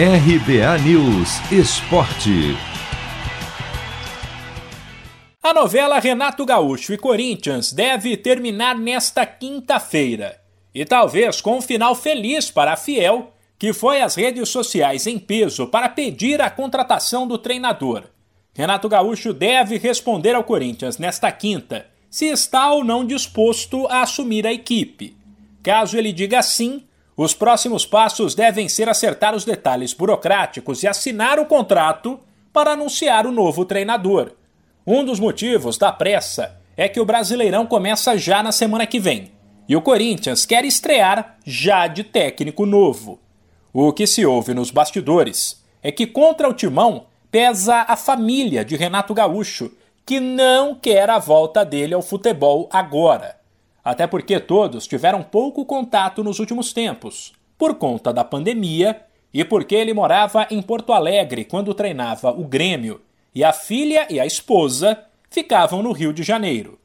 RBA News Esporte. A novela Renato Gaúcho e Corinthians deve terminar nesta quinta-feira. E talvez com um final feliz para a Fiel, que foi às redes sociais em peso para pedir a contratação do treinador. Renato Gaúcho deve responder ao Corinthians nesta quinta se está ou não disposto a assumir a equipe. Caso ele diga sim, os próximos passos devem ser acertar os detalhes burocráticos e assinar o contrato para anunciar o novo treinador. Um dos motivos da pressa é que o Brasileirão começa já na semana que vem e o Corinthians quer estrear já de técnico novo. O que se ouve nos bastidores é que contra o Timão pesa a família de Renato Gaúcho, que não quer a volta dele ao futebol agora. Até porque todos tiveram pouco contato nos últimos tempos, por conta da pandemia e porque ele morava em Porto Alegre quando treinava o Grêmio e a filha e a esposa ficavam no Rio de Janeiro.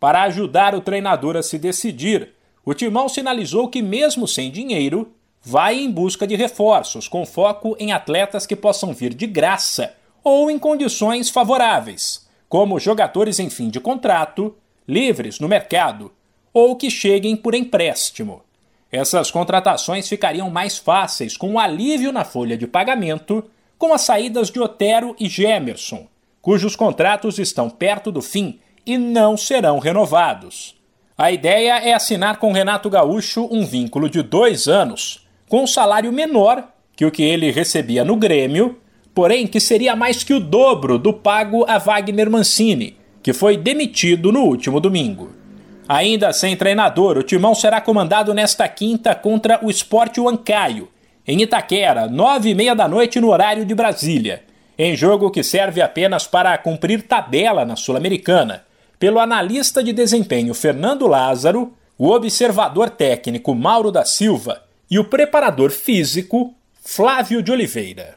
Para ajudar o treinador a se decidir, o Timão sinalizou que, mesmo sem dinheiro, vai em busca de reforços, com foco em atletas que possam vir de graça ou em condições favoráveis, como jogadores em fim de contrato, livres no mercado ou que cheguem por empréstimo. Essas contratações ficariam mais fáceis com o alívio na folha de pagamento com as saídas de Otero e Gemerson, cujos contratos estão perto do fim e não serão renovados. A ideia é assinar com Renato Gaúcho um vínculo de dois anos, com um salário menor que o que ele recebia no Grêmio, porém que seria mais que o dobro do pago a Wagner Mancini, que foi demitido no último domingo. Ainda sem treinador, o timão será comandado nesta quinta contra o Sport Huancaio, em Itaquera, nove e meia da noite no horário de Brasília, em jogo que serve apenas para cumprir tabela na Sul-Americana, pelo analista de desempenho Fernando Lázaro, o observador técnico Mauro da Silva e o preparador físico Flávio de Oliveira.